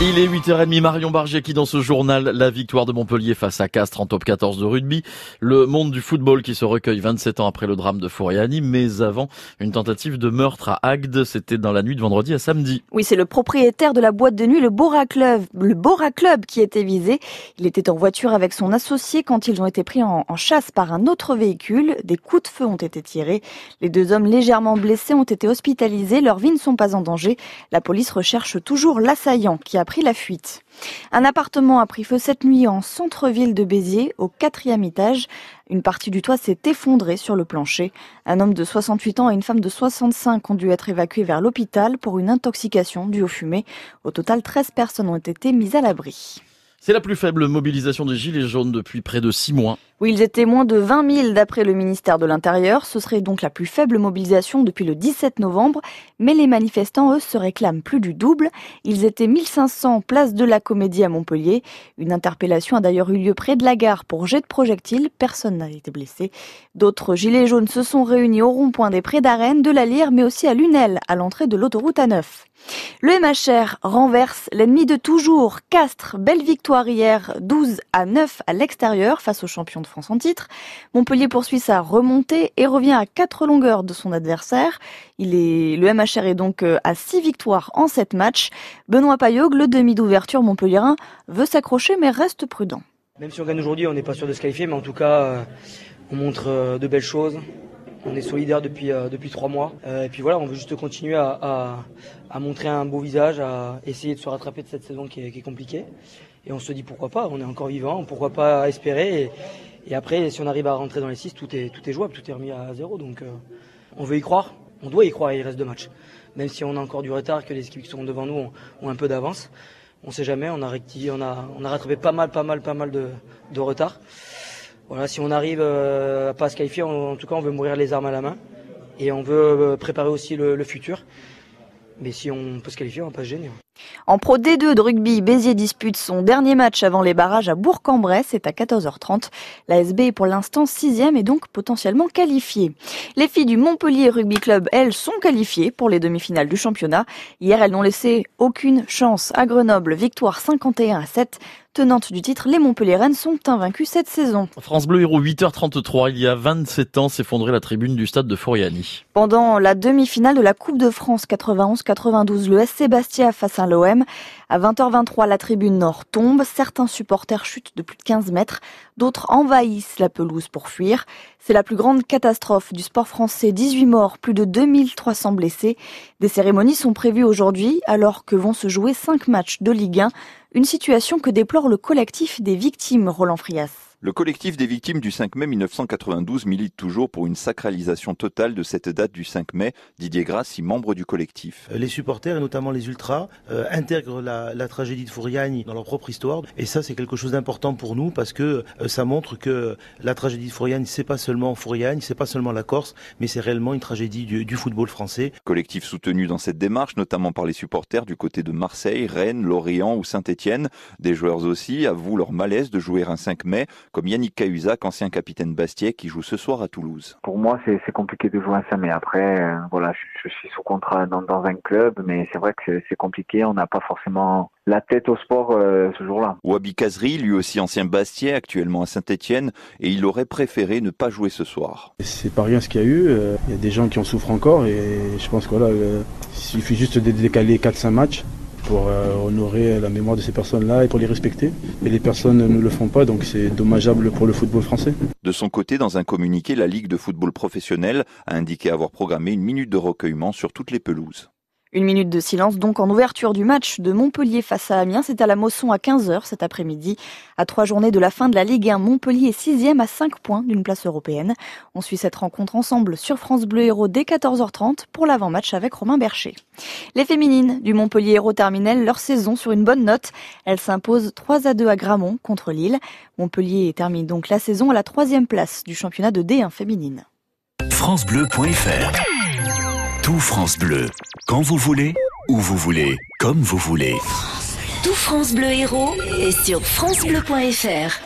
Il est 8h30, Marion Barger qui dans ce journal, la victoire de Montpellier face à Castres en top 14 de rugby, le monde du football qui se recueille 27 ans après le drame de Fouriani, mais avant une tentative de meurtre à Agde, c'était dans la nuit de vendredi à samedi. Oui, c'est le propriétaire de la boîte de nuit, le Bora Club, le Bora Club qui était visé. Il était en voiture avec son associé quand ils ont été pris en, en chasse par un autre véhicule. Des coups de feu ont été tirés. Les deux hommes légèrement blessés ont été hospitalisés. Leurs vies ne sont pas en danger. La police recherche toujours l'assaillant qui a pris la fuite. Un appartement a pris feu cette nuit en centre-ville de Béziers, au quatrième étage. Une partie du toit s'est effondrée sur le plancher. Un homme de 68 ans et une femme de 65 ont dû être évacués vers l'hôpital pour une intoxication due aux fumées. Au total, 13 personnes ont été mises à l'abri. C'est la plus faible mobilisation des Gilets jaunes depuis près de six mois. Oui, ils étaient moins de 20 000 d'après le ministère de l'Intérieur. Ce serait donc la plus faible mobilisation depuis le 17 novembre. Mais les manifestants, eux, se réclament plus du double. Ils étaient 1500 place de la Comédie à Montpellier. Une interpellation a d'ailleurs eu lieu près de la gare pour jet de projectiles. Personne n'a été blessé. D'autres gilets jaunes se sont réunis au rond-point des Prés d'Arène, de la Lyre, mais aussi à Lunel, à l'entrée de l'autoroute A9. Le MHR renverse l'ennemi de toujours. Castres, belle victoire hier, 12 à 9 à l'extérieur face aux champions de France en titre. Montpellier poursuit sa remontée et revient à quatre longueurs de son adversaire. Le MHR est donc euh, à 6 victoires en 7 matchs. Benoît Payog, le demi d'ouverture montpelliérain, veut s'accrocher mais reste prudent. Même si on gagne aujourd'hui, on n'est pas sûr de se qualifier, mais en tout cas, euh, on montre euh, de belles choses. On est solidaire depuis depuis trois mois. et puis voilà, on veut juste continuer à, à, montrer un beau visage, à essayer de se rattraper de cette saison qui est, compliquée. Et on se dit pourquoi pas, on est encore vivant, pourquoi pas espérer. Et, après, si on arrive à rentrer dans les six, tout est, tout est jouable, tout est remis à zéro. Donc on veut y croire, on doit y croire, il reste deux matchs. Même si on a encore du retard, que les équipes qui sont devant nous ont, un peu d'avance. On sait jamais, on a on a, on a rattrapé pas mal, pas mal, pas mal de retard. Voilà, si on arrive euh, à pas se qualifier, en tout cas, on veut mourir les armes à la main. Et on veut préparer aussi le, futur. Mais si on peut se qualifier, on va pas se gêner. En Pro D2 de rugby, Béziers dispute son dernier match avant les barrages à Bourg-en-Bresse. C'est à 14h30. La SB est pour l'instant sixième et donc potentiellement qualifiée. Les filles du Montpellier Rugby Club, elles, sont qualifiées pour les demi-finales du championnat. Hier, elles n'ont laissé aucune chance à Grenoble. Victoire 51 à 7 tenantes du titre, les Montpelliéraines sont invaincus cette saison. France Bleu Héros 8h33, il y a 27 ans, s'effondrait la tribune du stade de Foriani. Pendant la demi-finale de la Coupe de France 91-92, le SC Bastia face à l'OM. À 20h23, la tribune nord tombe. Certains supporters chutent de plus de 15 mètres. D'autres envahissent la pelouse pour fuir. C'est la plus grande catastrophe du sport français. 18 morts, plus de 2300 blessés. Des cérémonies sont prévues aujourd'hui alors que vont se jouer 5 matchs de Ligue 1. Une situation que déplore le collectif des victimes, Roland Frias. Le collectif des victimes du 5 mai 1992 milite toujours pour une sacralisation totale de cette date du 5 mai. Didier Grassi, membre du collectif. Les supporters, et notamment les ultras, euh, intègrent la, la, tragédie de Fouriani dans leur propre histoire. Et ça, c'est quelque chose d'important pour nous parce que euh, ça montre que la tragédie de Fouriani, c'est pas seulement Fouriani, c'est pas seulement la Corse, mais c'est réellement une tragédie du, du, football français. Collectif soutenu dans cette démarche, notamment par les supporters du côté de Marseille, Rennes, Lorient ou Saint-Etienne. Des joueurs aussi avouent leur malaise de jouer un 5 mai comme Yannick Cahuzac, ancien capitaine Bastier, qui joue ce soir à Toulouse. Pour moi, c'est compliqué de jouer un 5 mai. Après, euh, voilà, je, je, suis sous contrat dans, dans un club, mais c'est vrai que c'est compliqué. On n'a pas forcément la tête au sport euh, ce jour-là. Wabi Kazri, lui aussi ancien Bastier, actuellement à Saint-Etienne, et il aurait préféré ne pas jouer ce soir. C'est pas rien ce qu'il y a eu. Euh, il y a des gens qui en souffrent encore, et je pense que voilà, euh, il suffit juste de décaler 4-5 matchs pour euh, honorer la mémoire de ces personnes-là et pour les respecter. Et les personnes ne le font pas, donc c'est dommageable pour le football français. De son côté, dans un communiqué, la Ligue de football professionnel a indiqué avoir programmé une minute de recueillement sur toutes les pelouses. Une minute de silence donc en ouverture du match de Montpellier face à Amiens. C'est à la Mosson à 15h cet après-midi. À trois journées de la fin de la Ligue 1, Montpellier est sixième à 5 points d'une place européenne. On suit cette rencontre ensemble sur France Bleu Héros dès 14h30 pour l'avant-match avec Romain Bercher. Les féminines du Montpellier Héros terminent leur saison sur une bonne note. Elles s'imposent 3 à 2 à Gramont contre Lille. Montpellier termine donc la saison à la troisième place du championnat de D1 féminine. FranceBleu.fr tout France Bleu. Quand vous voulez, où vous voulez, comme vous voulez. Tout France Bleu Héros est sur FranceBleu.fr.